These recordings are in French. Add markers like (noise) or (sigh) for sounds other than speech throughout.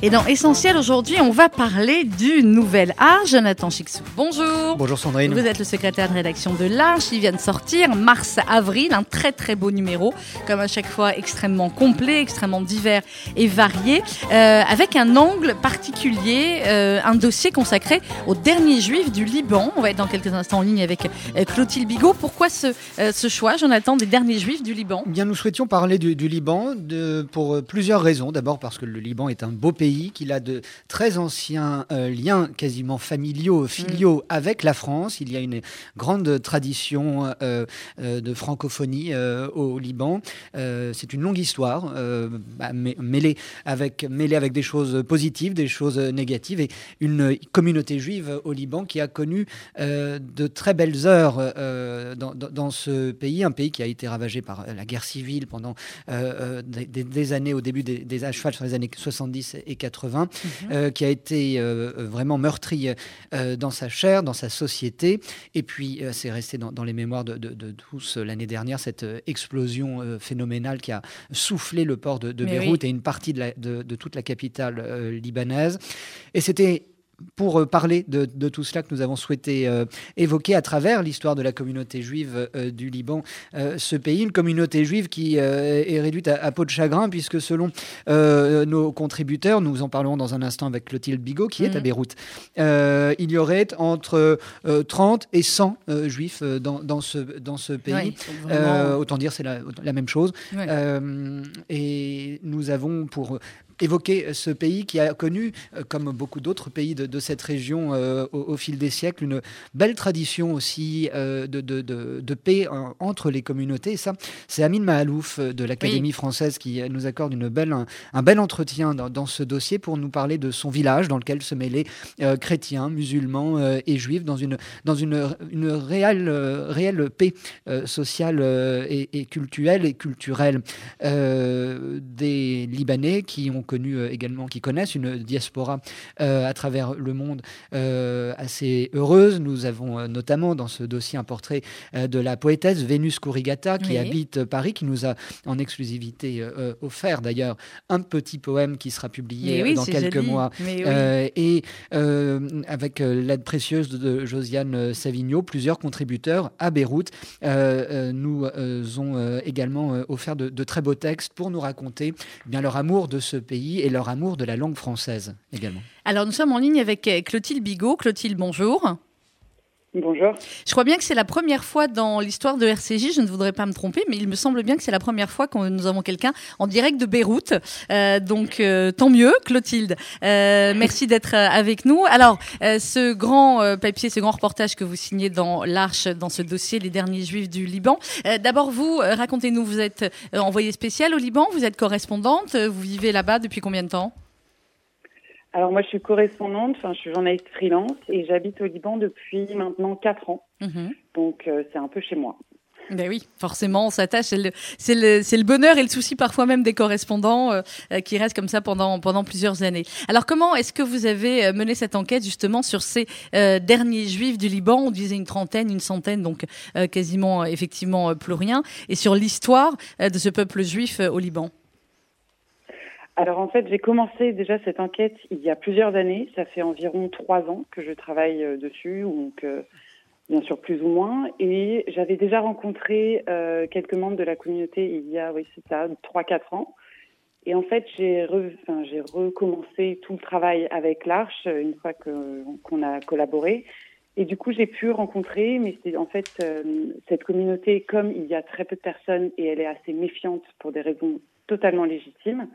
Et dans Essentiel aujourd'hui, on va parler du nouvel art. Jonathan Chixou, bonjour. Bonjour Sandrine. Vous êtes le secrétaire de rédaction de l'Arche. Il vient de sortir mars-avril, un très très beau numéro, comme à chaque fois extrêmement complet, extrêmement divers et varié, euh, avec un angle particulier, euh, un dossier consacré aux derniers juifs du Liban. On va être dans quelques instants en ligne avec euh, Clotilde Bigot. Pourquoi ce, ce choix, Jonathan, des derniers juifs du Liban? Eh Bien, nous souhaitions parler du, du Liban de, pour plusieurs raisons. D'abord parce que le Liban est un beau pays, qu'il a de très anciens euh, liens quasiment familiaux, filiaux avec la France. Il y a une grande tradition euh, euh, de francophonie au Liban. C'est une longue histoire, bah, mê- mêlée, avec, mêlée avec des choses positives, des choses négatives, et une communauté juive au Liban qui a connu de très belles heures dans, ce pays, un pays qui a été ravagé par la guerre civile pendant des, années, au début des, des sur les années 70 et 80, euh, qui a été euh, vraiment meurtri euh, dans sa chair, dans sa société, et puis euh, c'est resté dans, dans les mémoires de, de- de tous euh, l'année dernière, cette euh, explosion euh, phénoménale qui a soufflé le port de, Beyrouth et une partie de, la- toute la capitale euh, libanaise. Et c'était pour euh, parler de, de tout cela que nous avons souhaité euh, évoquer à travers l'histoire de la communauté juive euh, du Liban, euh, ce pays, une communauté juive qui est réduite à, à peau de chagrin, puisque selon nos contributeurs, nous en parlerons dans un instant avec Clotilde Bigot, qui est à Mhm. Beyrouth, il y aurait entre euh, 30 et 100 euh, juifs dans, dans ce, dans ce pays. Ouais, donc vraiment- autant dire, c'est la, la même chose. Ouais. Et nous avons pour évoquer ce pays qui a connu, euh, comme beaucoup d'autres pays de, de cette région euh, au, au fil des siècles, une belle tradition aussi euh, de, de- de- paix euh, entre les communautés. Et ça, c'est Amine Mahalouf euh, de l'Académie française qui euh, nous accorde une belle, un, un bel entretien dans, dans ce dossier pour nous parler de son village dans lequel se mêlaient euh, chrétiens, musulmans euh, et juifs dans une, dans une, une réelle, euh, réelle paix euh, sociale euh, et, et culturelle et culturelle euh, des Libanais qui ont connu euh, également, qui connaissent une diaspora euh, à travers le monde euh, assez heureuse. Nous avons notamment dans ce dossier un portrait de la poétesse Vénus Kurigata qui Oui. habite Paris, qui nous a en exclusivité offert d'ailleurs un petit poème qui sera publié oui, dans quelques joli. mois oui. et avec l'aide précieuse de, Josiane Savigno, plusieurs contributeurs à Beyrouth euh, nous euh, ont également offert de, de très beaux textes pour nous raconter eh bien leur amour de ce pays et leur amour de la langue française également. Alors nous sommes en ligne avec euh, Clotilde Bigot. Clotilde, bonjour. Bonjour. Je crois bien que c'est la première fois dans l'histoire de RCJ, je ne voudrais pas me tromper, mais il me semble bien que c'est la première fois que nous avons quelqu'un en direct de Beyrouth. Euh, donc euh, tant mieux, Clotilde. Euh, merci d'être avec nous. Alors, ce grand papier, ce grand reportage que vous signez dans l'Arche, dans ce dossier, les derniers juifs du Liban. D'abord, vous, racontez-nous, vous êtes envoyée spéciale au Liban, vous êtes correspondante, vous vivez là-bas depuis combien de temps? Alors moi je suis correspondante, enfin je suis journaliste freelance et j'habite au Liban depuis maintenant quatre ans. Mhm. Donc euh, c'est un peu chez moi. Ben oui, forcément, on s'attache. C'est le, bonheur et le souci parfois même des correspondants euh, euh, qui restent comme ça pendant, pendant plusieurs années. Alors, comment est-ce que vous avez mené cette enquête justement sur ces euh, derniers juifs du Liban? On disait une trentaine, une centaine, donc euh, quasiment effectivement plus rien. Et sur l'histoire de ce peuple juif au Liban. Alors en fait j'ai commencé déjà cette enquête il y a plusieurs années. Ça fait environ trois ans que je travaille euh, dessus, donc euh, bien sûr plus ou moins. Et j'avais déjà rencontré euh, quelques membres de la communauté il y a, oui c'est ça, trois quatre ans. Et en fait, j'ai recommencé tout le travail avec l'Arche une fois qu'on a collaboré. Et du coup, j'ai pu rencontrer, mais c'est en fait cette communauté, comme il y a très peu de personnes et elle est assez méfiante pour des raisons totalement légitimes,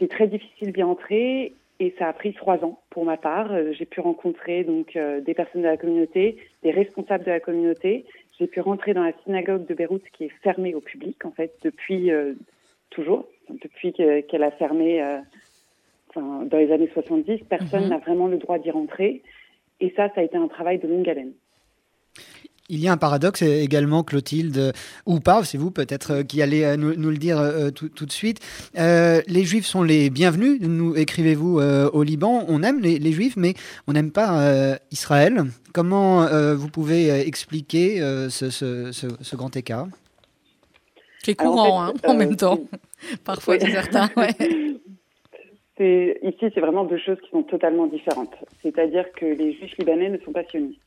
c'est très difficile d'y entrer et ça a pris trois ans pour ma part. Euh, J'ai pu rencontrer donc euh, des personnes de la communauté, des responsables de la communauté. J'ai pu rentrer dans la synagogue de Beyrouth qui est fermée au public en fait depuis euh, toujours, depuis que- qu'elle a fermé euh, enfin, dans les années 70. Personne Mhm. n'a vraiment le droit d'y rentrer. Et ça, ça a été un travail de longue haleine. Il y a un paradoxe également, Clotilde, ou pas, c'est vous peut-être euh, qui allez euh, nous, nous le dire euh, tout, tout de suite. Euh, les Juifs sont les bienvenus, nous écrivez-vous euh, au Liban. On aime les, les Juifs, mais on n'aime pas euh, Israël. Comment euh, vous pouvez expliquer euh, ce, ce- ce- ce grand écart? C'est courant, hein, en même temps. (laughs) Parfois, c'est certain. (laughs) Ici, c'est vraiment deux choses qui sont totalement différentes. C'est-à-dire que les juifs libanais ne sont pas sionistes.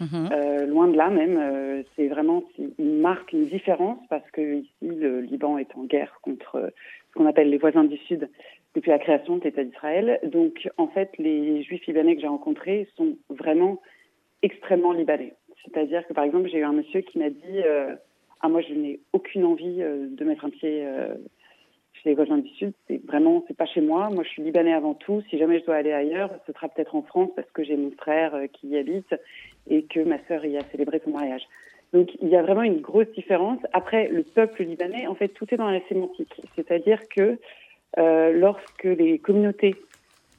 Mhm. Euh, loin de là même, euh, c'est vraiment une marque une différence parce que ici le Liban est en guerre contre euh, ce qu'on appelle les voisins du Sud depuis la création de l'État d'Israël. Donc en fait, les Juifs libanais que j'ai rencontrés sont vraiment extrêmement libanais. C'est-à-dire que par exemple, j'ai eu un monsieur qui m'a dit ah moi je n'ai aucune envie de mettre un pied chez les voisins du Sud, c'est vraiment, c'est pas chez moi. Moi, je suis libanais avant tout. Si jamais je dois aller ailleurs, ce sera peut-être en France parce que j'ai mon frère euh, qui y habite et que ma sœur y a célébré son mariage. Donc, il y a vraiment une grosse différence. Après, le peuple libanais, en fait, tout est dans la sémantique. C'est-à-dire que euh, lorsque les communautés,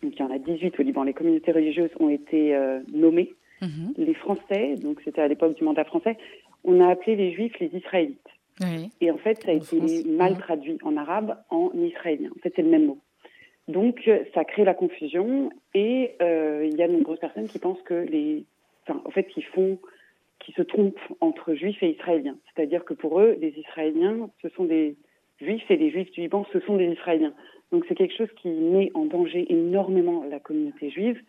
donc il y en a 18 au Liban, les communautés religieuses ont été euh, nommées, mhm. les Français, donc c'était à l'époque du mandat français, on a appelé les Juifs les Israélites. Et en fait, ça a été mal traduit en arabe en israélien. En fait, c'est le même mot. Donc, euh, ça crée la confusion et euh, il y a de nombreuses personnes qui pensent que les, enfin, en fait, qui font, qui se trompent entre juifs et israéliens. C'est-à-dire que pour eux, les Israéliens, ce sont des juifs et les juifs du Liban, ce sont des Israéliens. Donc, c'est quelque chose qui met en danger énormément la communauté juive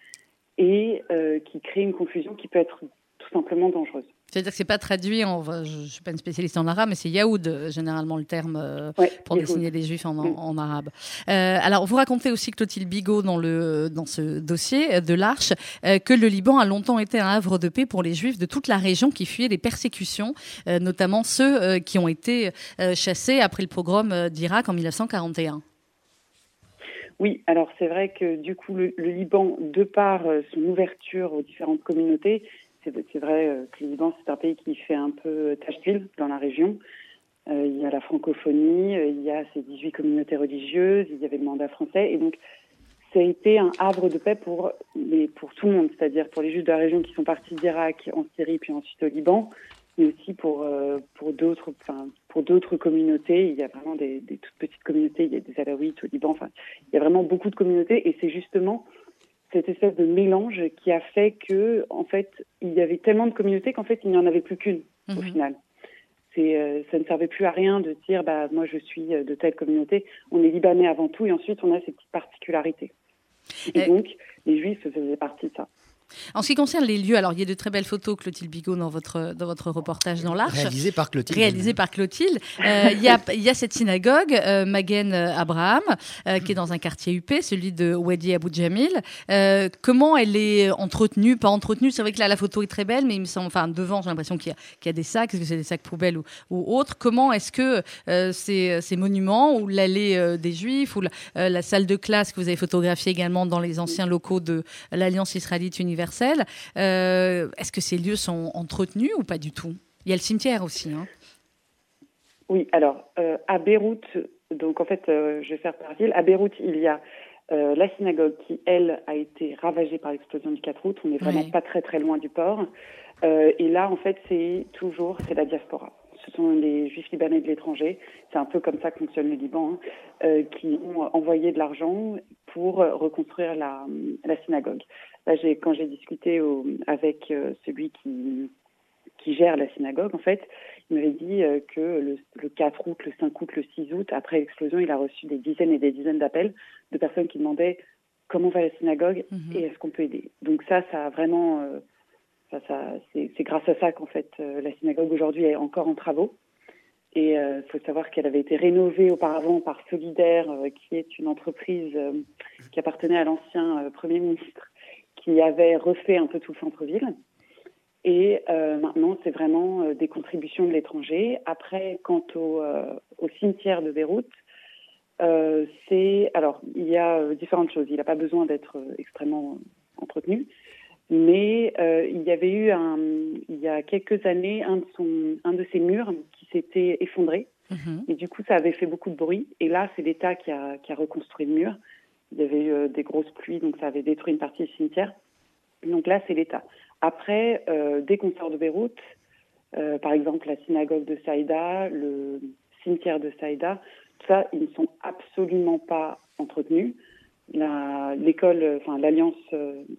et euh, qui crée une confusion qui peut être tout simplement dangereuse. C'est-à-dire que c'est pas traduit en, je, ne suis pas une spécialiste en arabe, mais c'est yaoud euh, généralement le terme euh, pour désigner les juifs en, en, mm. arabe. Euh, alors vous racontez aussi Clotilde Bigot dans le dans ce dossier de l'Arche que le Liban a longtemps été un havre de paix pour les juifs de toute la région qui fuyaient les persécutions, notamment ceux qui ont été chassés après le pogrom d'Irak en 1941. Oui, alors c'est vrai que du coup le, le Liban, de par son ouverture aux différentes communautés, c'est vrai euh, que le Liban, c'est un pays qui fait un peu tache d'huile dans la région. Euh, il y a la francophonie, euh, il y a ces 18 communautés religieuses, il y avait le mandat français. Et donc, ça a été un havre de paix pour, pour tout le monde, c'est-à-dire pour les Juifs de la région qui sont partis d'Irak, en Syrie, puis ensuite au Liban, mais aussi pour, pour d'autres communautés. Il y a vraiment des, des, toutes petites communautés, il y a des Alaouites au Liban, enfin, il y a vraiment beaucoup de communautés. Et c'est justement cette espèce de mélange qui a fait que, en fait, il y avait tellement de communautés qu'en fait, il n'y en avait plus qu'une au mhm. final. Euh, ça ne servait plus à rien de dire, bah, moi, je suis de telle communauté. On est libanais avant tout, et ensuite, on a ces petites particularités. Et, donc, les Juifs faisaient partie de ça. En ce qui concerne les lieux, alors il y a de très belles photos, Clotilde Bigot, dans votre, dans votre reportage dans l'Arche. Réalisé par Clotilde. Réalisé par Clotilde. Euh, il, y a, il y a cette synagogue, euh, Magen Abraham, euh, qui est dans un quartier UP, celui de Wadi Abou Djamil. Euh, comment elle est entretenue, pas entretenue C'est vrai que là, la photo est très belle, mais il me semble, enfin, devant, j'ai l'impression qu'il y, a des sacs, est-ce que c'est des sacs poubelles ou, ou autres Comment est-ce que ces, ces, monuments, ou l'allée des Juifs, ou la, la, salle de classe que vous avez photographiée également dans les anciens locaux de l'Alliance israélite universelle, euh, est-ce que ces lieux sont entretenus ou pas du tout? Il y a le cimetière aussi. Hein. Oui, alors euh, à Beyrouth, donc en fait, euh, je vais faire par ville. À Beyrouth, il y a la synagogue qui, elle, a été ravagée par l'explosion du 4 août. On n'est vraiment pas très très loin du port. et là, en fait, c'est toujours c'est la diaspora ce sont les juifs libanais de l'étranger, c'est un peu comme ça que fonctionne le Liban, hein, qui ont envoyé de l'argent pour reconstruire la, la synagogue quand j'ai discuté avec euh, celui qui, qui gère la synagogue, en fait, il m'avait dit euh, que le, 4 août, le 5 août, le 6 août, après l'explosion, il a reçu des dizaines et des dizaines d'appels de personnes qui demandaient comment va la synagogue mhm. et est-ce qu'on peut aider. Donc ça, ça a vraiment, euh, ça, ça, c'est grâce à ça qu'en fait la synagogue aujourd'hui est encore en travaux. Et il faut savoir qu'elle avait été rénovée auparavant par Solidaire, qui est une entreprise qui appartenait à l'ancien Premier ministre qui avait refait un peu tout le centre-ville. Et euh, maintenant, c'est vraiment euh, des contributions de l'étranger. Après, quant au, euh, au, cimetière de Beyrouth, c'est alors il y a différentes choses. Il n'a pas besoin d'être extrêmement entretenu, mais il y avait eu un, il y a quelques années un de son, un de ses murs qui s'était effondré. Mhm. Et du coup, ça avait fait beaucoup de bruit. Et là, c'est l'État qui a, qui a reconstruit le mur. Il y avait eu euh, des grosses pluies, donc ça avait détruit une partie du cimetière. Donc là, c'est l'État. Après, euh, des concerts de Beyrouth, euh, par exemple la synagogue de Saïda, le cimetière de Saïda, tout ça, ils ne sont absolument pas entretenus. L'école, enfin l'Alliance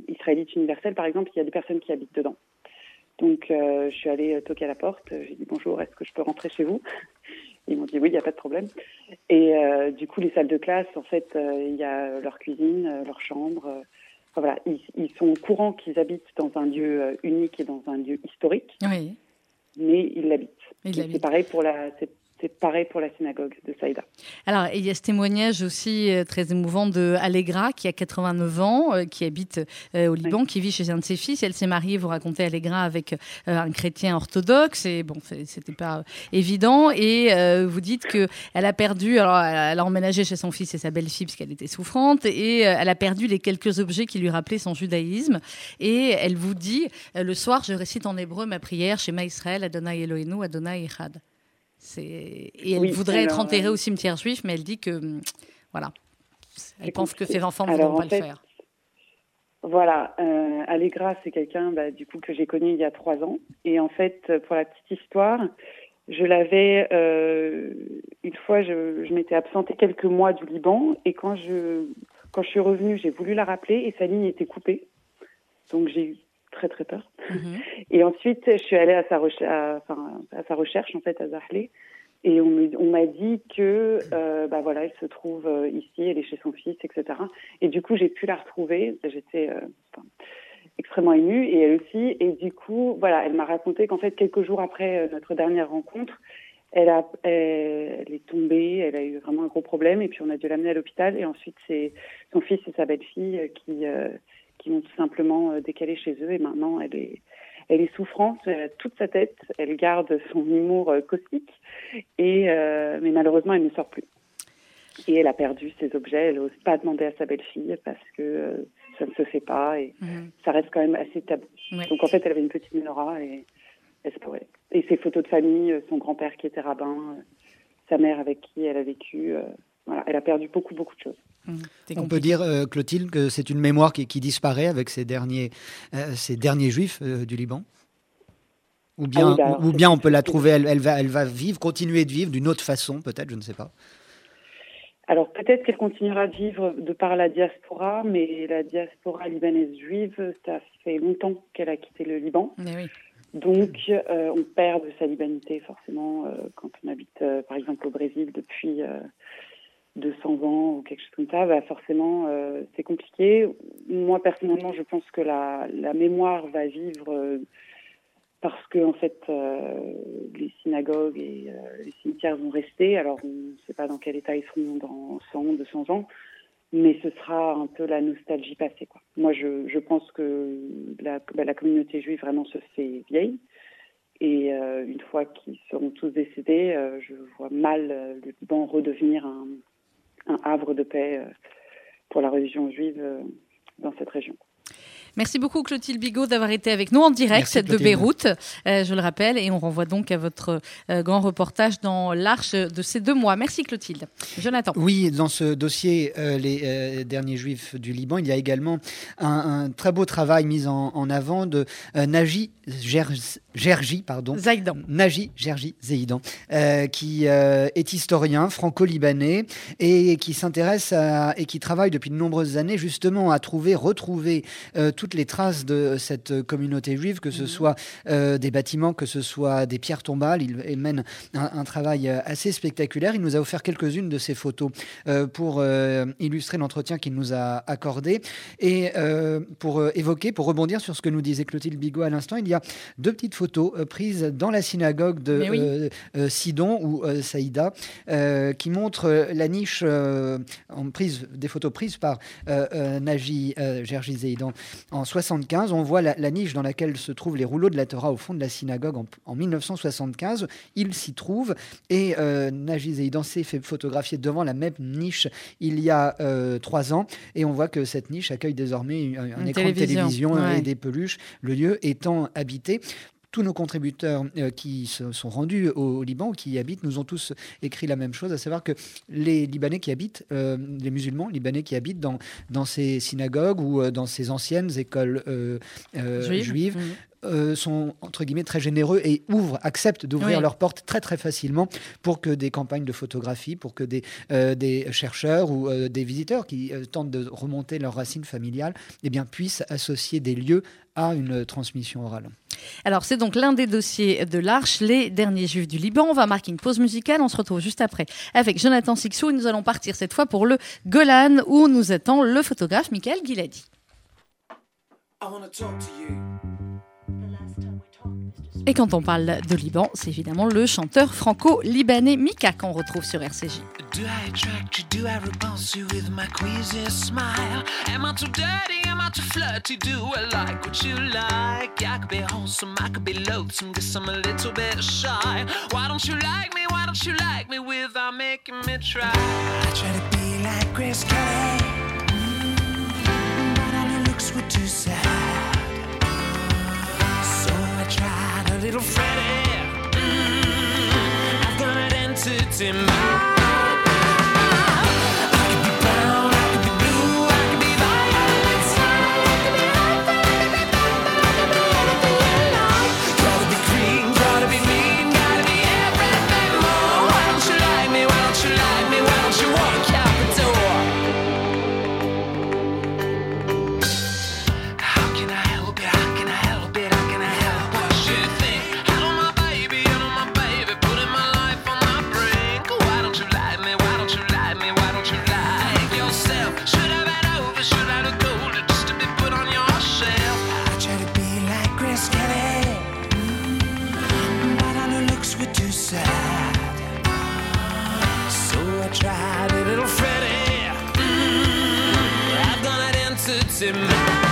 israélite universelle, par exemple, il y a des personnes qui habitent dedans. Donc, je suis allée toquer à la porte. J'ai dit bonjour, est-ce que je peux rentrer chez vous? Ils m'ont dit oui, il n'y a pas de problème. Et du coup, les salles de classe, en fait, il y a leur cuisine, leur chambre. voilà, ils, sont au courant qu'ils habitent dans un lieu unique et dans un lieu historique. Oui. Mais ils l'habitent. C'est pareil pour la, c'est pareil pour la synagogue de Saïda. Alors, il y a ce témoignage aussi euh, très émouvant de Allegra, qui a 89 ans, euh, qui habite euh, au Liban, qui vit chez un de ses fils. Elle s'est mariée, vous racontez Allegra, avec un chrétien orthodoxe. Et bon, c'était pas évident. Et vous dites que elle a perdu. Alors, elle a emménagé chez son fils et sa belle-fille parce qu'elle était souffrante. Et elle a perdu les quelques objets qui lui rappelaient son judaïsme. Et elle vous dit le soir, je récite en hébreu ma prière chez Israël, Adonai Eloheinu, Adonai Echad. Et elle voudrait être enterrée euh, au cimetière juif, mais elle dit que, hum, voilà, elle pense que ses enfants ne vont pas le faire. Voilà, euh, Allegra, c'est quelqu'un bah, du coup que j'ai connu il y a trois ans. Et en fait, pour la petite histoire, je l'avais euh, une fois, je, je m'étais absentée quelques mois du Liban et quand je quand je suis revenue, j'ai voulu la rappeler et sa ligne était coupée. Donc j'ai eu très très peur. Mhm. Et ensuite, je suis allée à sa, à, à sa recherche en fait à Zahle et on m'a dit que euh, bah voilà, elle se trouve euh, ici, elle est chez son fils, etc. Et du coup, j'ai pu la retrouver. J'étais euh, extrêmement émue et elle aussi. Et du coup, voilà, elle m'a raconté qu'en fait, quelques jours après notre dernière rencontre, elle, a, elle, est tombée, elle a eu vraiment un gros problème et puis on a dû l'amener à l'hôpital. Et ensuite, c'est son fils et sa belle-fille qui qui m'ont tout simplement euh, décalé chez eux et maintenant elle est elle est souffrante, elle a toute sa tête, elle garde son humour euh, caustique et euh, mais malheureusement elle ne sort plus. Et elle a perdu ses objets, elle n'ose pas demander à sa belle-fille parce que ça ne se fait pas et mhm. ça reste quand même assez tabou. Donc en fait, elle avait une petite menorah et elle se pourrait. Et ses photos de famille, son grand-père qui était rabbin, sa mère avec qui elle a vécu, voilà, elle a perdu beaucoup, beaucoup de choses. Mmh, On peut dire, euh, Clotilde, que c'est une mémoire qui, disparaît avec ces derniers, euh, ces derniers juifs euh, du Liban? Ou bien, ah bah, ou, bien on peut la trouver, elle, va, elle va vivre, continuer de vivre d'une autre façon, peut-être, je ne sais pas. Alors peut-être qu'elle continuera de vivre de par la diaspora, mais la diaspora libanaise juive, ça fait longtemps qu'elle a quitté le Liban. Donc on perd de sa libanité forcément quand on habite par exemple au Brésil depuis 200 ans ou quelque chose comme ça, bah forcément, euh, c'est compliqué. Moi, personnellement, je pense que la, la mémoire va vivre euh, parce que, en fait, euh, les synagogues et les cimetières vont rester. Alors, on ne sait pas dans quel état ils seront dans 100, 200 ans, mais ce sera un peu la nostalgie passée. Moi, je, je pense que la, bah, la communauté juive vraiment se fait vieille. Et une fois qu'ils seront tous décédés, je vois mal le Liban redevenir un, un havre de paix euh, pour la religion juive euh, dans cette région. Merci beaucoup Clotilde Bigot d'avoir été avec nous en direct de Beyrouth, euh, je le rappelle, et on renvoie donc à votre grand reportage dans l'Arche de ces deux mois. Merci Clotilde. Jonathan. Oui, dans ce dossier, les derniers juifs du Liban, il y a également un, très beau travail mis en, avant de Naji Gergi, pardon. Zaïdan. Naji Gergi Zaïdan, euh, qui euh, est historien franco-libanais et qui s'intéresse et qui travaille depuis de nombreuses années justement à trouver, retrouver euh, toutes les traces de cette communauté juive, que ce mhm. soit des bâtiments, que ce soit des pierres tombales. Il, mène un, travail assez spectaculaire. Il nous a offert quelques-unes de ces photos pour illustrer l'entretien qu'il nous a accordé et pour évoquer, pour rebondir sur ce que nous disait Clotilde Bigot à l'instant, il y a deux petites photos euh, prises dans la synagogue de euh, euh, Sidon ou Saïda qui montrent la niche, en prise, des photos prises par Naji Gergi Zeidan en 75. On voit la, niche dans laquelle se trouvent les rouleaux de la Torah au fond de la synagogue en, 1975. Il s'y trouve et Naji Zeidan s'est fait photographier devant la même niche il y a trois ans et on voit que cette niche accueille désormais un, écran de télévision et des peluches, le lieu étant habité tous nos contributeurs euh, qui se sont rendus au, Liban, qui y habitent, nous ont tous écrit la même chose, à savoir que les Libanais qui habitent, euh, les musulmans libanais qui habitent dans, dans ces synagogues ou euh, dans ces anciennes écoles juives, mmh euh, sont entre guillemets très généreux et ouvrent, acceptent d'ouvrir Oui. leurs portes très très facilement pour que des campagnes de photographie, pour que des, euh, des chercheurs ou euh, des visiteurs qui euh, tentent de remonter leurs racines familiales eh bien, puissent associer des lieux à une transmission orale. Alors, c'est donc l'un des dossiers de l'Arche, les derniers juifs du Liban. On va marquer une pause musicale. On se retrouve juste après avec Jonathan Sixou et nous allons partir cette fois pour le Golan où nous attend le photographe Michael Guiladi. I wanna talk to you. Et quand on parle de Liban, c'est évidemment le chanteur franco-libanais Mika qu'on retrouve sur RCJ. Do I attract you? Do I repulse you with my queasy smile? Am I too dirty? Am I too flirty? Do I like what you like? I could be wholesome, I could be loathsome, guess I'm a little bit shy. Why don't you like me? Why don't you like me without making me try? I try to be like Chris Kelly, but all her looks were too sad. Little Freddie. Mm, I've got an entity mind. him.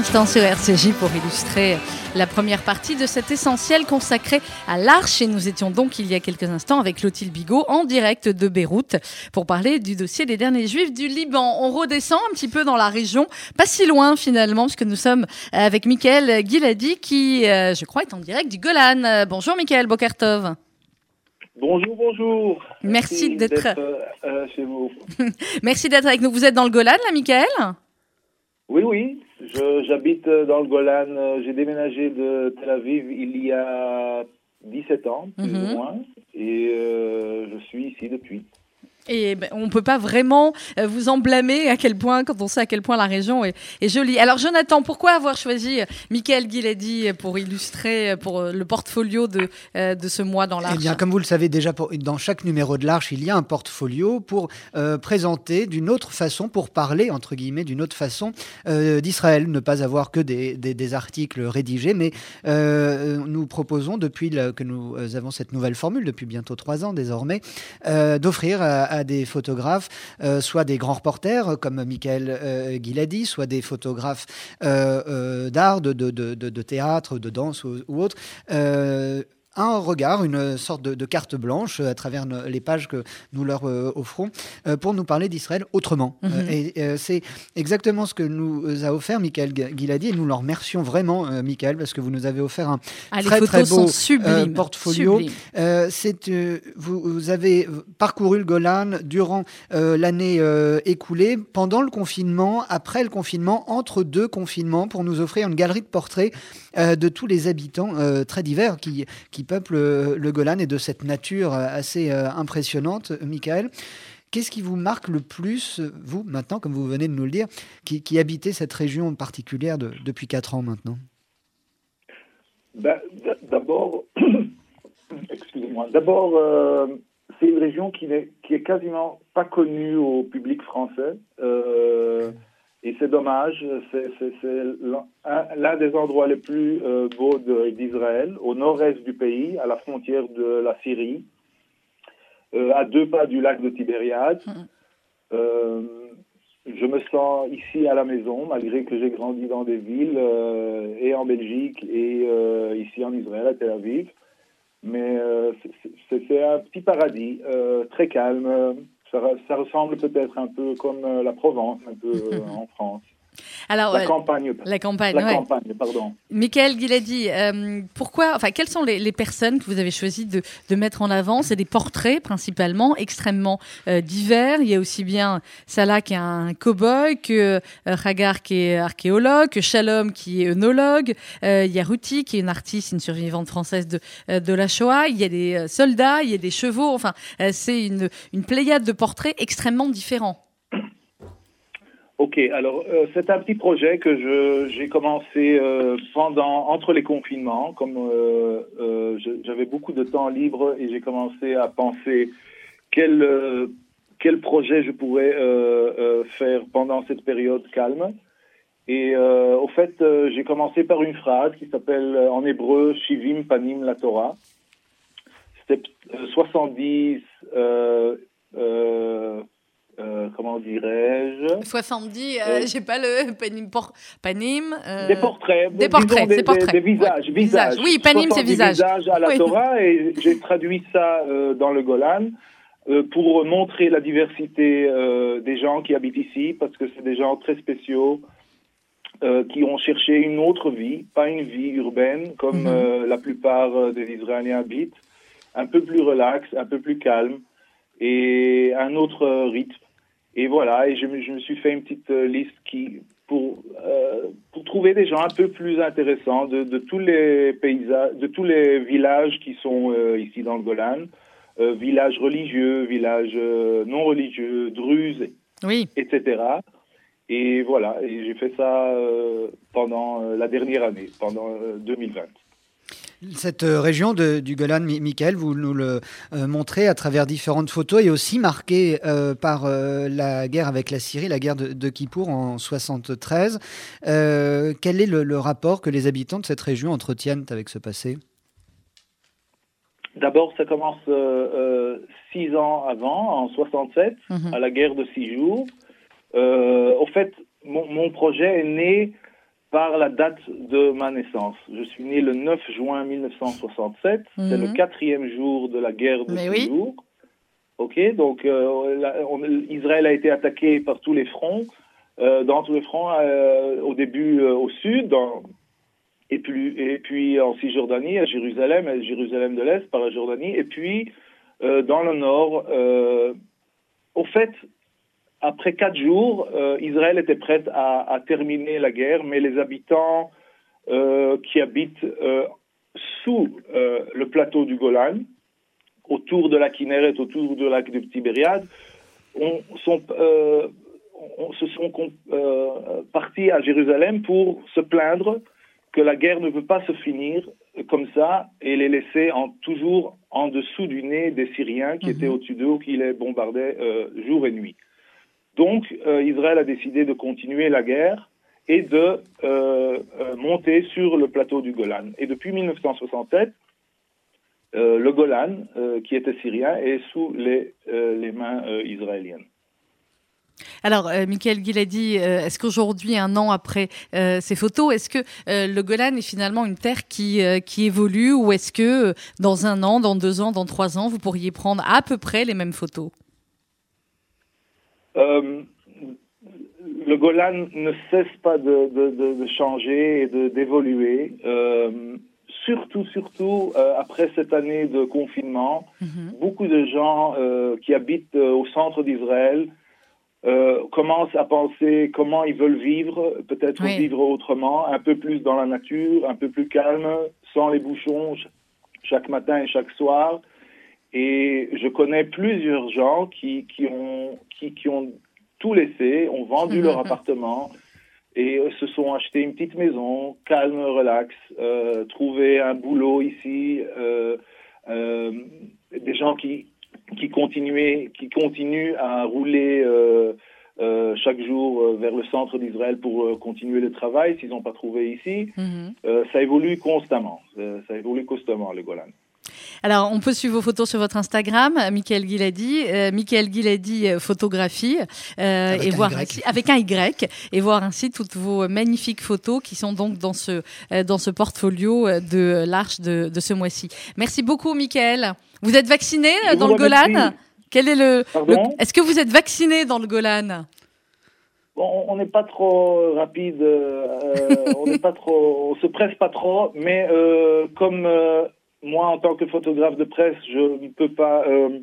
L'instant sur RCJ pour illustrer la première partie de cet essentiel consacré à l'Arche. Et nous étions donc il y a quelques instants avec Clotilde Bigot en direct de Beyrouth pour parler du dossier des derniers juifs du Liban. On redescend un petit peu dans la région, pas si loin finalement, puisque nous sommes avec Michael Guiladi qui, euh, je crois, est en direct du Golan. Bonjour Michael Bokertov. Bonjour, bonjour. Merci d'être- euh, euh, chez vous. (laughs) Merci d'être avec nous. Vous êtes dans le Golan là, Michael? Oui, oui. Je- J'habite euh, dans le Golan. Euh, J'ai déménagé de Tel Aviv il y a 17 ans, plus Mhm. ou moins. Et euh, je suis ici depuis. Et ben, on peut pas vraiment euh, vous en blâmer à quel point, quand on sait à quel point la région est, est jolie. Alors Jonathan, pourquoi avoir choisi euh, Michael Guiladi pour illustrer euh, pour euh, le portfolio de, euh, de ce mois dans l'Arche Eh bien, comme vous le savez déjà, pour- dans chaque numéro de l'Arche, il y a un portfolio pour euh, présenter d'une autre façon, pour parler, entre guillemets, d'une autre façon euh, d'Israël. Ne pas avoir que des, des- des articles rédigés, mais euh, nous proposons, depuis le- que nous euh, avons cette nouvelle formule, depuis bientôt trois ans désormais, euh, d'offrir à, à des photographes, euh, soit des grands reporters euh, comme Michael euh, Guiladi, soit des photographes d'art, de, théâtre, de danse ou, autre, un regard, une sorte de, de carte blanche euh, à travers les pages que nous leur euh, offrons euh, pour nous parler d'Israël autrement. Mhm. Euh, et c'est exactement ce que nous a offert Michael Gu- Guiladi et nous le remercions vraiment, Michael, parce que vous nous avez offert un Ah, très, très beau, sublimes. portfolio. c'est, vous, vous avez parcouru le Golan durant l'année écoulée, pendant le confinement, après le confinement, entre deux confinements, pour nous offrir une galerie de portraits de tous les habitants très divers qui, qui peuplent euh, le Golan et de cette nature euh, assez euh, impressionnante, Michael. Qu'est-ce qui vous marque le plus, vous, maintenant, comme vous venez de nous le dire, qui, qui habitez cette région particulière de- depuis 4 ans maintenant? Ben, D'abord. (coughs) D'abord, c'est une région qui n'est est quasiment pas connue au public français. Et c'est dommage. C'est l'un un- l'un des endroits les plus euh, beaux d'Israël, au nord-est du pays, à la frontière de la Syrie, euh, à deux pas du lac de Tibériade. Mhm. Euh, je me sens ici à la maison, malgré que j'ai grandi dans des villes, et en Belgique, et ici en Israël, à Tel Aviv. Mais c'est- un petit paradis, très calme. Ça, ça ressemble peut-être un peu comme euh, la Provence, un peu euh, (laughs) en France. Alors, La euh, campagne, la campagne, la ouais. campagne, pardon. Michael Guiladi, euh, pourquoi, enfin, quelles sont les, les personnes que vous avez choisi de, de mettre en avant? C'est des portraits principalement, extrêmement euh, divers. Il y a aussi bien Salah qui est un cow-boy, que euh, Hagar qui est archéologue, que Shalom qui est œnologue. Euh, il y a Ruti qui est une artiste, une survivante française de, de la Shoah. Il y a des soldats, il y a des chevaux. Enfin, c'est une, une pléiade de portraits extrêmement différents. Ok, alors euh, c'est un petit projet que j'ai commencé euh, pendant entre les confinements, comme euh, j'avais beaucoup de temps libre et j'ai commencé à penser quel quel projet je pourrais faire pendant cette période calme. Et au fait, j'ai commencé par une phrase qui s'appelle en hébreu Shivim Panim la Torah. C'était euh, 70 euh, euh, euh, comment dirais-je 70, Euh, j'ai pas le panim. por- panim euh, Des portraits. des portraits, des, des portraits. des visages, Ouais, visages. Oui, panim, c'est 70 visage. visages à la Oui. Torah et j'ai traduit ça euh, dans le Golan euh, pour montrer la diversité euh, des gens qui habitent ici parce que c'est des gens très spéciaux euh, qui ont cherché une autre vie, pas une vie urbaine comme Mhm. euh, la plupart euh, des Israéliens habitent, un peu plus relax, un peu plus calme et un autre euh, rythme. Et voilà, et je me, je me suis fait une petite euh, liste qui pour euh, pour trouver des gens un peu plus intéressants de, de tous les paysages, de tous les villages qui sont euh, ici dans le Golan, euh, villages religieux, villages euh, non religieux, druzes, Oui. etc. Et voilà, et j'ai fait ça euh, pendant la dernière année, pendant euh, 2020. Cette euh, région de- du Golan, Mi- Michael, vous nous le euh, montrez à travers différentes photos et aussi marquée euh, par euh, la guerre avec la Syrie, la guerre de, de Kippour en 73. Euh, quel est le, le rapport que les habitants de cette région entretiennent avec ce passé? D'abord, ça commence six ans avant, en 67, Mhm. à la guerre de six jours. Au fait, mon, mon projet est né par la date de ma naissance. Je suis né le 9 juin 1967. C'est Mhm. le quatrième jour de la guerre de Mais oui. jours. Ok, donc euh, la- on- Israël a été attaqué par tous les fronts, euh, dans tous les fronts, euh, au début au sud, dans, et puis, et puis en Cisjordanie, à Jérusalem, à Jérusalem de l'Est, par la Jordanie, et puis dans le nord. au fait, après quatre jours, euh, Israël était prête à, à terminer la guerre, mais les habitants euh, qui habitent euh, sous euh, le plateau du Golan, autour de la Kinneret, autour du lac de Tibériade, on, sont, euh, on- se sont euh, partis à Jérusalem pour se plaindre que la guerre ne veut pas se finir comme ça et les laisser en, toujours en dessous du nez des Syriens qui Mhm. étaient au-dessus d'eux ou qui les bombardaient euh, jour et nuit. Donc euh, Israël a décidé de continuer la guerre et de euh, euh, monter sur le plateau du Golan. Et depuis 1967, euh, le Golan, qui était syrien, est sous les, mains israéliennes. Alors, euh, Michael Guiladi, euh, est-ce qu'aujourd'hui, un an après ces photos, est-ce que le Golan est finalement une terre qui, évolue ou est-ce que dans un an, dans deux ans, dans trois ans, vous pourriez prendre à peu près les mêmes photos? Euh, le Golan ne cesse pas de, de- de- de changer et d'évoluer. Euh, surtout, surtout euh, après cette année de confinement, Mhm. beaucoup de gens qui habitent au centre d'Israël commencent à penser comment ils veulent vivre, peut-être Oui. vivre autrement, un peu plus dans la nature, un peu plus calme, sans les bouchons ch- chaque matin et chaque soir. Et je connais plusieurs gens qui, qui, ont, qui, qui ont tout laissé, ont vendu (laughs) leur appartement et euh, se sont achetés une petite maison, calme, relax, euh, trouvé un boulot ici, euh, euh, des gens qui, qui, continuaient, qui continuent à rouler chaque jour vers le centre d'Israël pour continuer le travail s'ils n'ont pas trouvé ici. Mhm. Ça évolue constamment, ça évolue constamment le Golan. Alors, on peut suivre vos photos sur votre Instagram, euh, Michael Guiladi, euh, Michael Guiladi euh, photographie, euh, Avec et un voir Y. ainsi, avec un Y, et voir ainsi toutes vos magnifiques photos qui sont donc dans ce euh, dans ce portfolio de l'Arche de, de ce mois-ci. Merci beaucoup, Michael. Vous êtes vacciné Je dans vous le Golan. Quel est le, Est-ce que vous êtes vacciné dans le Golan? Bon, on n'est pas trop rapide, euh, on n'est pas trop, on se presse pas trop, mais euh, comme euh, moi en tant que photographe de presse, je ne peux pas euh,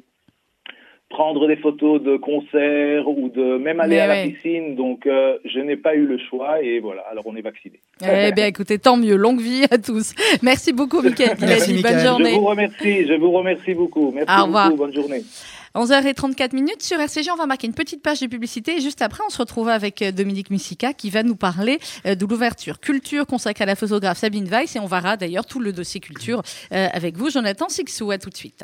prendre des photos de concerts ou de même aller Mais à la piscine, donc euh, je n'ai pas eu le choix et voilà. Alors on est vacciné. Eh bien, écoutez, tant mieux. Longue vie à tous. Merci beaucoup, Michael (laughs) Merci. Bonne Michael. journée. Je vous remercie, je vous remercie beaucoup. Merci Au revoir. beaucoup, bonne journée. 11h34 minutes sur RCG, on va marquer une petite page de publicité et juste après on se retrouve avec euh, Dominique Missica qui va nous parler euh, de l'ouverture culture consacrée à la photographe Sabine Weiss et on verra d'ailleurs tout le dossier culture euh, avec vous Jonathan Sixou, à tout de suite.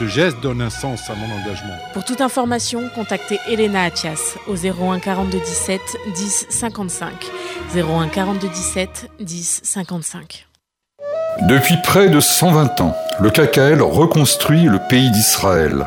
Ce geste donne un sens à mon engagement. Pour toute information, contactez Elena Atias au 01 42 17 10 55. 01 42 17 10 55. Depuis près de 120 ans, le KKL reconstruit le pays d'Israël.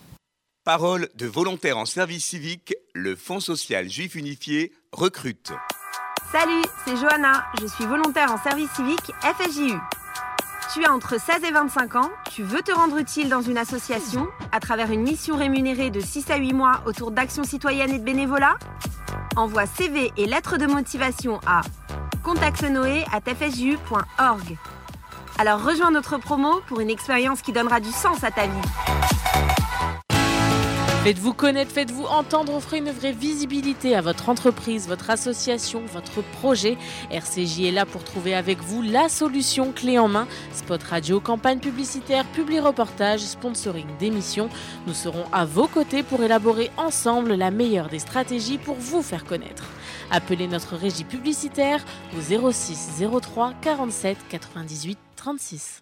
Parole de volontaires en service civique, le Fonds social juif unifié recrute. Salut, c'est Johanna, je suis volontaire en service civique FSJU. Tu as entre 16 et 25 ans, tu veux te rendre utile dans une association à travers une mission rémunérée de 6 à 8 mois autour d'actions citoyennes et de bénévolat? Envoie CV et lettres de motivation à contactenoé@fsju.org. Alors rejoins notre promo pour une expérience qui donnera du sens à ta vie. Faites-vous connaître, faites-vous entendre, offrez une vraie visibilité à votre entreprise, votre association, votre projet. RCJ est là pour trouver avec vous la solution clé en main. Spot radio, campagne publicitaire, publi-reportage, sponsoring d'émissions. Nous serons à vos côtés pour élaborer ensemble la meilleure des stratégies pour vous faire connaître. Appelez notre régie publicitaire au 06 03 47 98 36.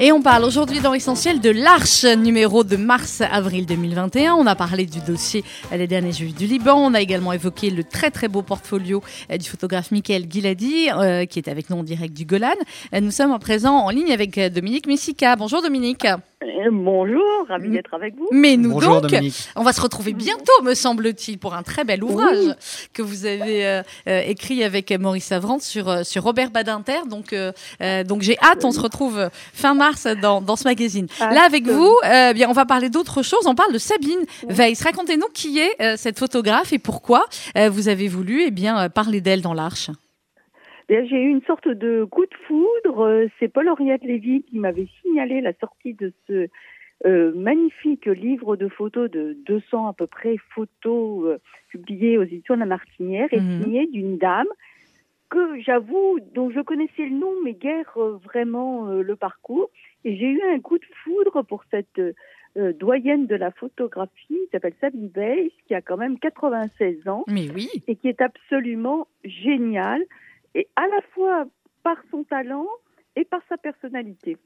Et on parle aujourd'hui dans Essentiel de l'Arche numéro de mars-avril 2021. On a parlé du dossier Les derniers juifs du Liban. On a également évoqué le très très beau portfolio euh, du photographe Michael Guiladi, euh, qui est avec nous en direct du Golan. Euh, Nous sommes à présent en ligne avec Dominique Messica. Bonjour Dominique. Bonjour, ravi d'être avec vous. Mais nous Bonjour donc, Dominique. on va se retrouver bientôt, me semble-t-il, pour un très bel ouvrage que vous avez euh, euh, écrit avec Maurice Savrant sur, sur Robert Badinter. Donc, donc j'ai hâte, on se retrouve fin mars dans, dans ce magazine. Là, avec vous, euh, bien, on va parler d'autre chose. On parle de Sabine Weiss. Racontez-nous qui est euh, cette photographe et pourquoi euh, vous avez voulu eh bien, parler d'elle dans l'Arche. J'ai eu une sorte de coup de foudre. C'est Paul Henriette Lévy qui m'avait signalé la sortie de ce magnifique livre de photos de 200 à peu près photos publiées aux éditions de la Martinière et Mhm. signées d'une dame que j'avoue, dont je connaissais le nom, mais guère euh, vraiment euh, le parcours. Et j'ai eu un coup de foudre pour cette euh, doyenne de la photographie, qui s'appelle Sabine Weiss, qui a quand même 96 ans. Mais oui. Et qui est absolument génial, et à la fois par son talent et par sa personnalité.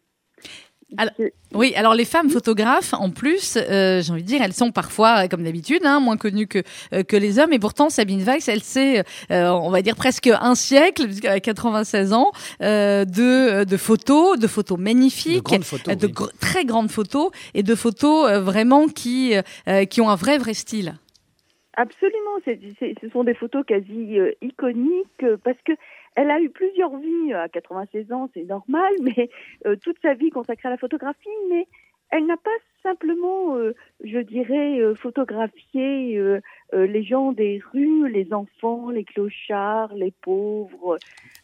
Alors, oui, alors les femmes photographes, en plus, euh, j'ai envie de dire, elles sont parfois, euh, comme d'habitude, hein, moins connues que euh, que les hommes. Et pourtant, Sabine Weiss, elle sait, euh, on va dire presque un siècle, puisqu'elle a 96 ans, euh, de de photos, de photos magnifiques, De grandes photos, de oui. gr- très grandes photos, et de photos euh, vraiment qui euh, qui ont un vrai vrai style. Absolument, ce sont des photos quasi euh, iconiques euh, parce que elle a eu plusieurs vies à 96 ans, c'est normal, (laughs) mais euh, toute sa vie consacrée à la photographie, mais elle n'a pas simplement, euh, je dirais, euh, photographié euh, euh, les gens des rues, les enfants, les clochards, les pauvres,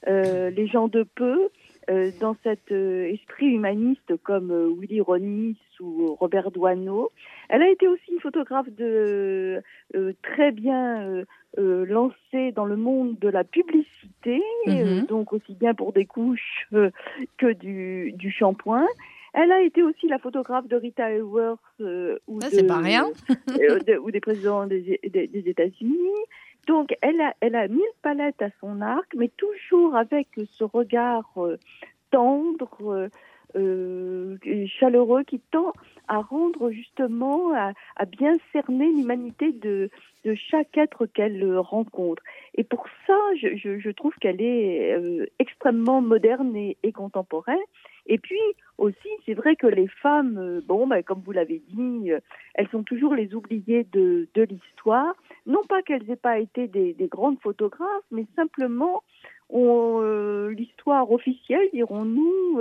euh, les gens de peu, euh, dans cet euh, esprit humaniste comme euh, Willy Ronis ou Robert Doisneau. Elle a été aussi une photographe de euh, très bien euh, lancée dans le monde de la publicité, euh, Mhm. donc aussi bien pour des couches euh, que du, du shampoing. Elle a été aussi la photographe de Rita Hayworth euh, ou, Ça, de- c'est pas rien. (laughs) de- ou des présidents des, des- des États-Unis. Donc, elle a, elle a mille palettes à son arc, mais toujours avec ce regard tendre, euh, chaleureux, qui tend à rendre justement, à, bien cerner l'humanité de, de chaque être qu'elle rencontre. Et pour ça, je, je, trouve qu'elle est euh, extrêmement moderne et, et contemporaine. Et puis aussi, c'est vrai que les femmes, euh, bon, bah, comme vous l'avez dit, elles sont toujours les oubliées de, de l'histoire. Non pas qu'elles aient pas été des, des grandes photographes, mais simplement l'histoire officielle, dirons-nous,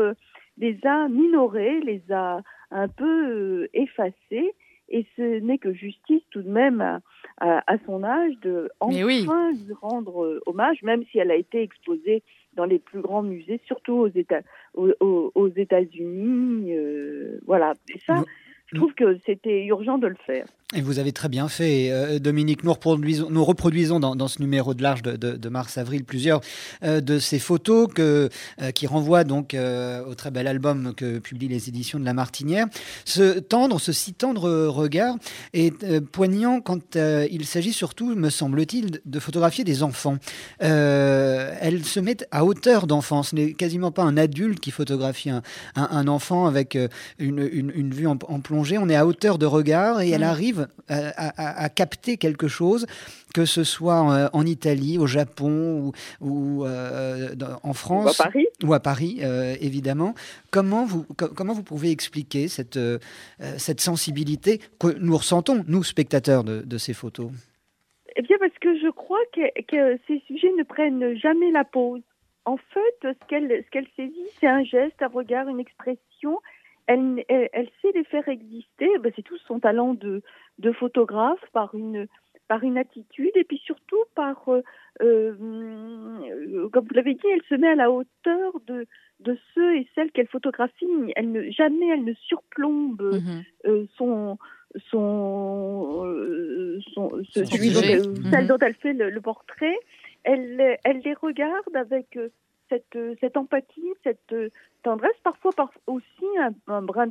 les a minorées, les a un peu euh, effacées. Et ce n'est que justice tout de même à, à, à son âge de oui. enfin lui rendre euh, hommage, même si elle a été exposée dans les plus grands musées, surtout aux États aux, États-Unis. euh, voilà. Et ça, je trouve que c'était urgent de le faire. Et vous avez très bien fait, euh, Dominique. Nous reproduisons, nous reproduisons dans, ce numéro de large de, mars-avril plusieurs euh, de ces photos euh, qui renvoient donc au très bel album que publient les éditions de La Martinière. Ce tendre, ce si tendre regard est poignant quand il s'agit surtout, me semble-t-il, de- photographier des enfants. Euh, elle se met à hauteur d'enfant. Ce n'est quasiment pas un adulte qui photographie un, enfant avec une vue en, en plongée. On est à hauteur de regard et elle arrive à, à- à capter quelque chose, que ce soit euh, en Italie, au Japon ou, ou, euh, en France. à Paris. Ou à Paris, euh, évidemment. Comment vous, co- comment vous pouvez expliquer cette, euh, euh, cette sensibilité que nous ressentons, nous, spectateurs de, de ces photos? Eh bien, parce que je crois que, que ces sujets ne prennent jamais la pause. En fait, ce qu'elle ce qu'elle saisit, c'est un geste, un regard, une expression. Elle, elle, elle sait les faire exister. Ben, c'est tout son talent de, de photographe par une par une attitude et puis surtout par, euh, euh, euh, comme vous l'avez dit, elle se met à la hauteur de, de ceux et celles qu'elle photographie. Elle ne, jamais elle ne surplombe Mhm. euh, son son, euh, son ce- Son celui dont elle- Mhm. celle dont elle fait le, le portrait, elle, elle les regarde avec euh, cette, euh, cette empathie, cette euh, tendresse, parfois par, aussi un, un brin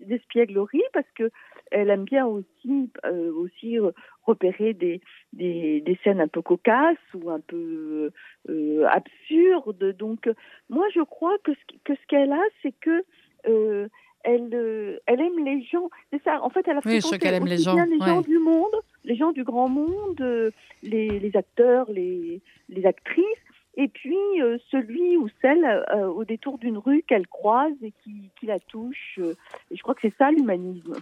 d'espièglerie, parce que elle aime bien aussi, euh, aussi repérer des, des, des scènes un peu cocasses ou un peu euh, absurdes. Donc, moi, je crois que ce, que ce qu'elle a, c'est que euh, elle, elle aime les gens. C'est ça. En fait, elle a Oui, je qu'elle aime les gens, bien les gens du monde, les gens du grand monde, les, les acteurs, les, les actrices, et puis euh, celui ou celle euh, au détour d'une rue qu'elle croise et qui, qui la touche. euh, et je crois que c'est ça l'humanisme.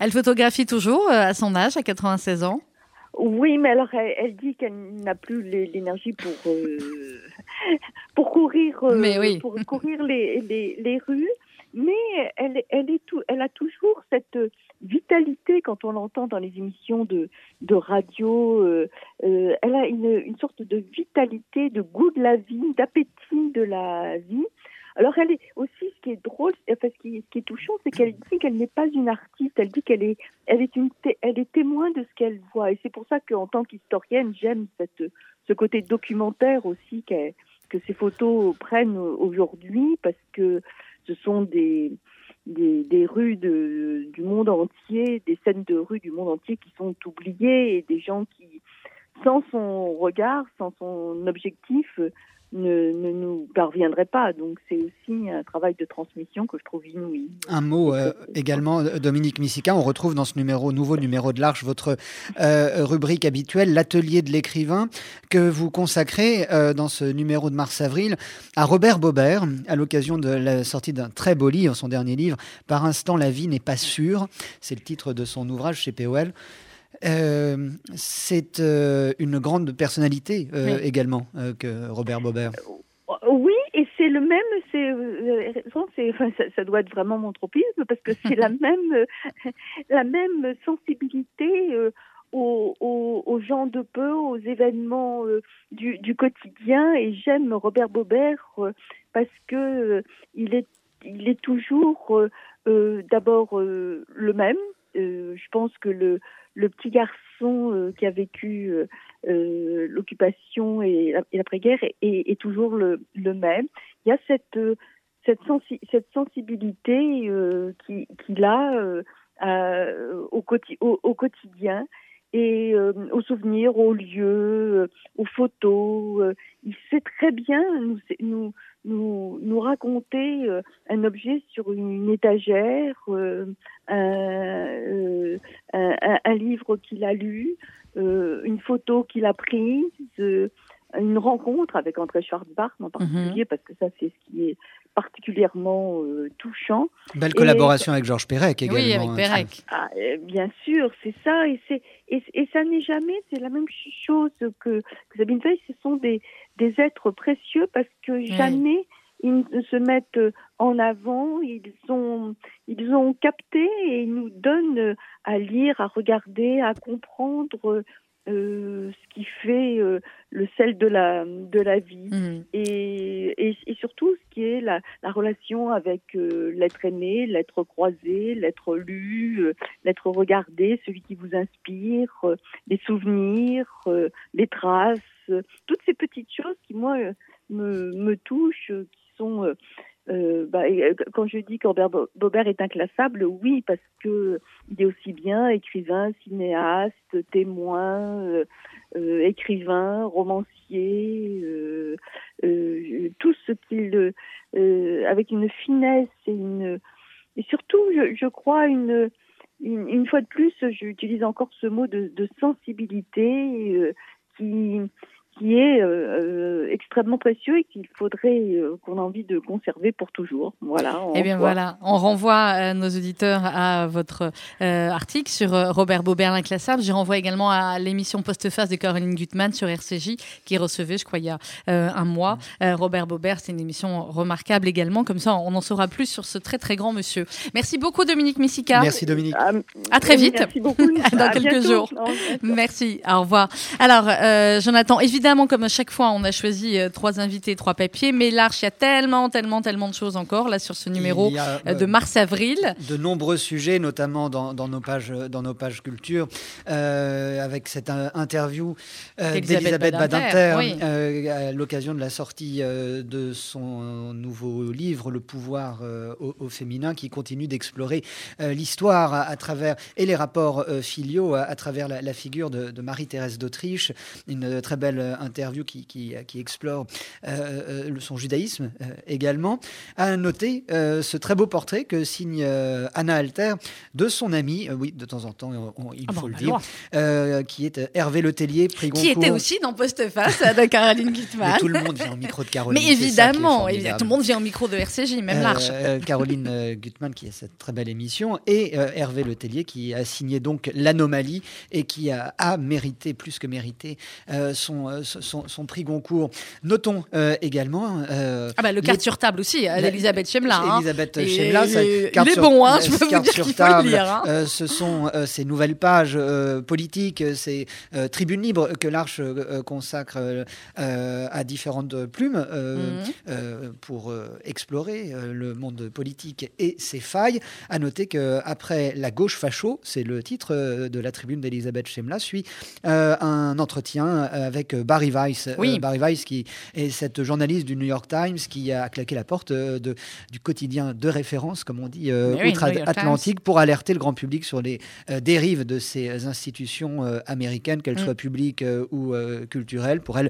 Elle photographie toujours à son âge, à 96 ans? Oui, mais alors elle, elle dit qu'elle n'a plus l'é- l'énergie pour (laughs) pour courir Mais oui. pour courir les, les, les rues, mais elle elle est tout, elle a toujours cette vitalité quand on l'entend dans les émissions de de radio. euh, euh, elle a une, une sorte de vitalité, de goût de la vie, d'appétit de la vie. Alors elle est aussi ce qui est drôle, enfin ce qui, ce qui est touchant, c'est qu'elle dit qu'elle n'est pas une artiste. Elle dit qu'elle est, elle est une, elle est témoin de ce qu'elle voit. Et c'est pour ça qu'en tant qu'historienne, j'aime cette, ce côté documentaire aussi qu'elle- que ces photos prennent aujourd'hui, parce que ce sont des, des, rues du monde entier, des scènes de rue du monde entier qui sont oubliées et des gens qui, sans son regard, sans son objectif, ne, ne nous parviendraient pas. Donc c'est aussi un travail de transmission que je trouve inouï. Un mot euh, également, Dominique Missica, on retrouve dans ce numéro, nouveau numéro de l'Arche, votre euh, rubrique habituelle, l'atelier de l'écrivain, que vous consacrez euh, dans ce numéro de mars-avril à Robert Baubert, à l'occasion de la sortie d'un très beau livre, son dernier livre, Par instant, la vie n'est pas sûre. C'est le titre de son ouvrage chez POL. Euh, c'est euh, une grande personnalité euh, Oui. également que Robert Baubert. Oui, et c'est le même, c'est, raison, c'est, enfin, ça, ça doit être vraiment mon tropisme parce que c'est la (laughs) même, la même sensibilité aux, aux, aux gens de peu, aux événements du, du quotidien. Et j'aime Robert Baubert euh, parce que il est, il est toujours d'abord le même. Je pense que le, le petit garçon euh, qui a vécu euh, euh, l'occupation et la- et l'après-guerre est, toujours le, même. Il y a cette, cette, sensi- cette sensibilité qui- qu'il a au, quoti- au, au quotidien et aux souvenirs, aux lieux, aux photos. il sait très bien nous, nous, nous raconter euh, un objet sur une étagère, euh, un, euh, un, livre qu'il a lu, une photo qu'il a prise, une rencontre avec André Schwartzbach en particulier, parce que ça c'est ce qui est particulièrement euh, touchant. Belle Et- collaboration avec Georges Perec également. Oui, avec hein. Perec. ah, euh, bien sûr, c'est ça, et c'est et, et ça n'est jamais, c'est la même chose que, que Sabine Veil, ce sont des, des êtres précieux parce que jamais ils ne se mettent en avant, ils ont ils ont capté et ils nous donnent à lire, à regarder, à comprendre euh, ce qui fait euh, le sel de la de la vie Mhm. et, et, et surtout ce qui est la, la relation avec euh, l'être aimé, l'être croisé, l'être lu, euh, l'être regardé, celui qui vous inspire, euh, les souvenirs, euh, les traces, euh, toutes ces petites choses qui moi me, me touchent, euh, qui sont euh, bah, euh, quand je dis qu'Albert Bo- Baubert est inclassable, oui, parce que il est aussi bien écrivain, cinéaste, témoin, euh, euh, écrivain, romancier, euh, euh, tout ce qu'il, avec une finesse et une, et surtout, je, je crois une, une, fois de plus, j'utilise encore ce mot de, de sensibilité qui qui est euh, euh, extrêmement précieux et qu'il faudrait euh, qu'on a envie de conserver pour toujours. Voilà. Eh bien voilà, on renvoie euh, nos auditeurs à votre euh, article sur euh, Robert Baubert l'inclassable. Je renvoie également à l'émission Postface de Caroline Gutmann sur RCJ qui recevait, je crois, il y a euh, un mois. Euh, Robert Baubert, c'est une émission remarquable également. Comme ça, on en saura plus sur ce très très grand monsieur. Merci beaucoup Dominique Missica. Merci Dominique. À très vite. Merci beaucoup. (laughs) Dans À quelques bientôt. jours. Au revoir. Merci. Au revoir. Alors, euh, Jonathan, évidemment, comme à chaque fois, on a choisi euh, trois invités, trois papiers, mais l'Arche, il y a tellement, tellement, tellement de choses encore là sur ce numéro a, euh, de euh, mars-avril. de nombreux sujets, notamment dans, dans nos pages dans nos pages culture, euh, avec cette euh, interview euh, D'Elisabeth Badinter, oui. euh, à l'occasion de la sortie euh, de son nouveau livre Le pouvoir euh, au, au féminin, qui continue d'explorer euh, l'histoire à, à travers et les rapports euh, filiaux à, à travers la, la figure de, de Marie-Thérèse d'Autriche. Une euh, très belle euh, interview qui, qui, qui explore euh, euh, son judaïsme euh, également. Noter euh, ce très beau portrait que signe Anna Alter de son ami, oui, de temps en temps, on- on- il Ah bon, faut le bah dire, qui est Hervé Letellier, prix Qui était aussi dans Postface de Caroline Gutmann. Mais tout le monde vient au micro de (laughs) Caroline. Mais évidemment, tout le monde vient au micro de RCJ, même l'Arche. Caroline Gutmann qui a cette très belle émission et euh, Hervé Letellier qui a signé donc l'anomalie et qui a, a mérité plus que mérité euh, son, son, son prix Goncourt. Notons euh, également. euh, Ah bah le les- carte sur table aussi, Chemla. hein. Elisabeth Et- Chemla, et- carte il est sur- bon, hein, euh, je peux vous carte dire sur table, lire. hein. euh, ce sont euh, ces nouvelles pages euh, politiques, euh, ces euh, tribunes libres que l'Arche euh, consacre euh, euh, à différentes plumes euh, Mhm. euh, pour euh, explorer euh, le monde politique et ses failles. À noter que après la gauche facho, c'est le titre euh, de la tribune d'Elisabeth Chemla, suit euh, un entretien avec Barbara Barry Weiss. Oui. Euh, Barry Weiss, qui est cette journaliste du New York Times qui a claqué la porte euh, de, du quotidien de référence, comme on dit, euh, oui, outre-Atlantique, pour alerter le grand public sur les dérives de ces institutions américaines, qu'elles Mm. soient publiques ou culturelles. Pour a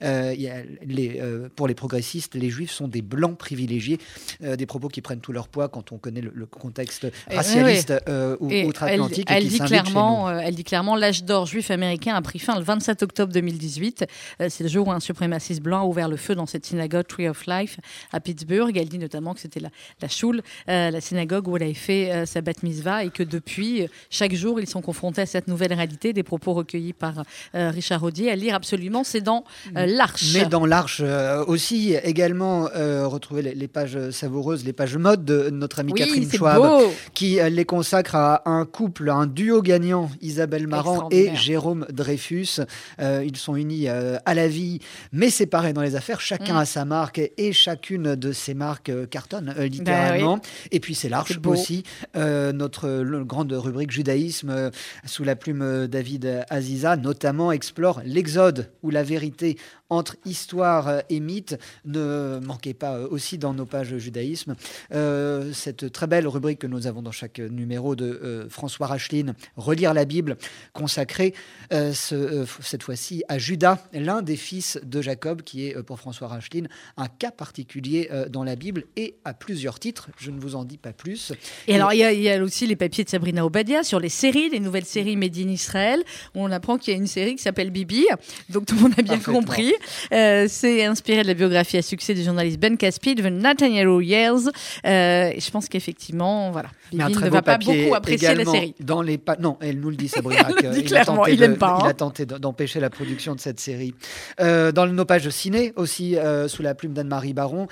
les, pour les progressistes, les juifs sont des blancs privilégiés, des propos qui prennent tout leur poids quand on connaît le, le contexte racialiste oui, euh, ou elle, outre-Atlantique. elle dit clairement, euh, elle dit clairement, l'âge d'or juif américain a pris fin le 27 octobre 2018. Euh, c'est le jour où un suprémaciste blanc a ouvert le feu dans cette synagogue Tree of Life à Pittsburgh. Elle dit notamment que c'était la, la choule, euh, la synagogue où elle avait fait euh, sa bat mitzvah et que depuis, chaque jour, ils sont confrontés à cette nouvelle réalité. Des propos recueillis par Richard Audier à lire absolument. C'est dans euh, l'Arche. Mais dans l'Arche aussi, également, retrouver les, les pages savoureuses, les pages mode de notre amie Oui, Catherine Schwab, beau. qui les consacre à un couple, un duo gagnant, Isabelle Marant et. Jérôme Dreyfus. Euh, ils sont unis euh, à la vie, mais séparés dans les affaires. Chacun Mm. a sa marque et chacune de ces marques euh, cartonne euh, littéralement. Et puis c'est l'Arche aussi, notre le- grande rubrique judaïsme sous la plume David Aziza, notamment explore l'exode ou la vérité entre histoire euh, et mythe. Ne manquez pas euh, aussi dans nos pages judaïsme euh, cette très belle rubrique que nous avons dans chaque numéro de euh, François Racheline, Relire la Bible, consacrée euh, ce- cette fois-ci à Judas, l'un des fils de Jacob, qui est pour François Racheline un cas particulier dans la Bible et à plusieurs titres. Je ne vous en dis pas plus. Et alors, il y, y a aussi les papiers de Sabrina Obadia sur les séries, les nouvelles séries Made in Israël, où on apprend qu'il y a une série qui s'appelle Bibi. Donc, tout le monde a bien compris. Euh, c'est inspiré de la biographie à succès du journaliste Ben Caspi, de Nathaniel Years. Euh, je pense qu'effectivement, voilà. Ne va pas beaucoup apprécier la série. Dans les pa- non, elle nous le dit, Sabrina. (laughs) Le dit il a clairement, tenté il de- pas, Il hein. a tenté de- d'empêcher la production de cette série. Euh, dans nos pages ciné, aussi euh, sous la plume d'Anne-Marie Baron,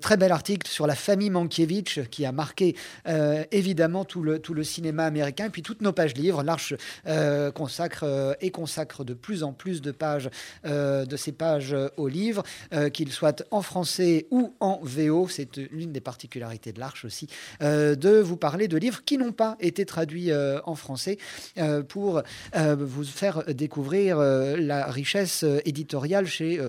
très bel article sur la famille Mankiewicz qui a marqué évidemment tout le, tout le cinéma américain. Et puis toutes nos pages livres, l'Arche consacre et consacre de plus en plus de pages de ces pages euh, aux livres, euh, qu'ils soient en français ou en VO. C'est l'une des particularités de l'Arche aussi, euh, de vous parler de livres qui n'ont pas été traduits en français pour vous faire découvrir la richesse éditoriale chez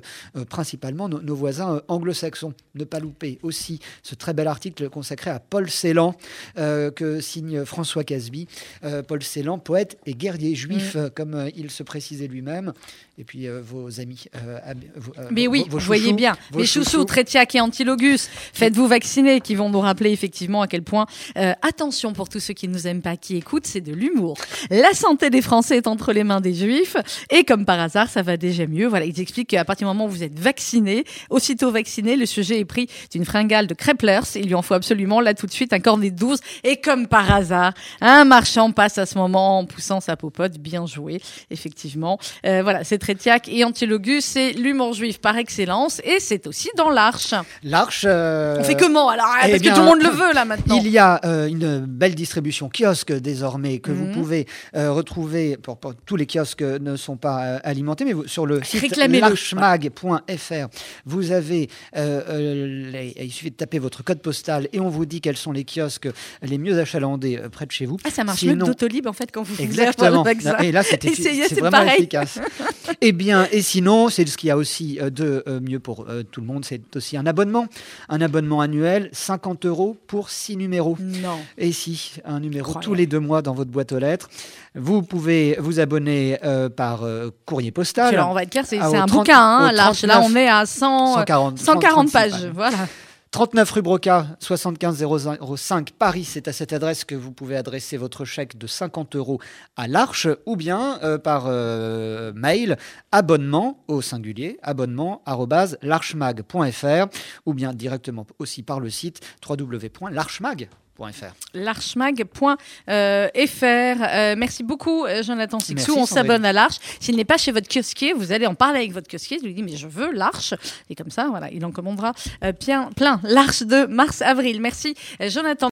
principalement nos, nos voisins anglo-saxons. Ne pas louper aussi ce très bel article consacré à Paul Celan euh, que signe François Casby. Euh, Paul Celan, poète et guerrier juif, euh, comme il se précisait lui-même. Et puis euh, vos amis. euh, ab- vos- euh, Mais oui, vos vous voyez bien. Les chouchous, Trétiac et Antilogus, faites-vous vacciner, qui vont nous rappeler effectivement à quel point, euh, attention pour tous ceux qui ne nous aiment pas, qui écoutent, c'est de l'humour. La santé des Français est entre les mains des Juifs, et comme par hasard, ça va déjà mieux. Voilà, ils expliquent qu'à partir du moment où vous êtes vacciné, aussitôt vacciné, le sujet est pris d'une fringale de Kreplers, il lui en faut absolument là tout de suite un cornet de 12, et comme par hasard, un marchand passe à ce moment en poussant sa popote, bien joué, effectivement. Euh, voilà, c'est Trétiac et Antilogus, c'est l'humour juif par excellence, et c'est aussi dans l'Arche. L'Arche. euh, On fait comment alors eh Parce bien, que tout le monde le veut là maintenant. Il y a euh, une belle distribution kiosque désormais que Mhm. vous pouvez euh, retrouver. Pour, pour- tous les kiosques ne sont pas euh, alimentés, mais vous- sur le site larchmag.fr, vous avez. euh, euh, les- il suffit de taper votre code postal et on vous dit quels sont les kiosques les mieux achalandés euh, près de chez vous. Ah, ça marche mieux Sinon- que Doctolib en fait quand vous Exactement. avoir le vaccin. Et là, c'est vraiment pareil. efficace. (laughs) Eh bien, et sinon, c'est ce qu'il y a aussi euh, de euh, mieux pour euh, tout le monde, c'est aussi un abonnement. Un abonnement annuel, 50 euros pour 6 numéros. Non. Et si, un numéro tous les deux mois dans votre boîte aux lettres. Vous pouvez vous abonner euh, par euh, courrier postal. Alors, on va être clair, c'est Ah, un 30 bouquin, hein. Là, 39, on est à 100, 140, 140 pages. 36 Voilà. 39 rue Broca, 75 05 Paris. C'est à cette adresse que vous pouvez adresser votre chèque de 50 euros à l'Arche ou bien euh, par euh, mail abonnement au singulier abonnement arobase larchemag.fr ou bien directement aussi par le site www.larchemag.fr. L'archemag.fr. Euh, merci beaucoup, euh, Jonathan Sixou. Merci, On s'abonne à l'Arche. S'il n'est pas chez votre kiosquier, vous allez en parler avec votre kiosquier. Vous lui dites, mais je veux l'Arche. Et comme ça, voilà, il en commandera euh, bien, plein. L'Arche de mars-avril. Merci, Jonathan.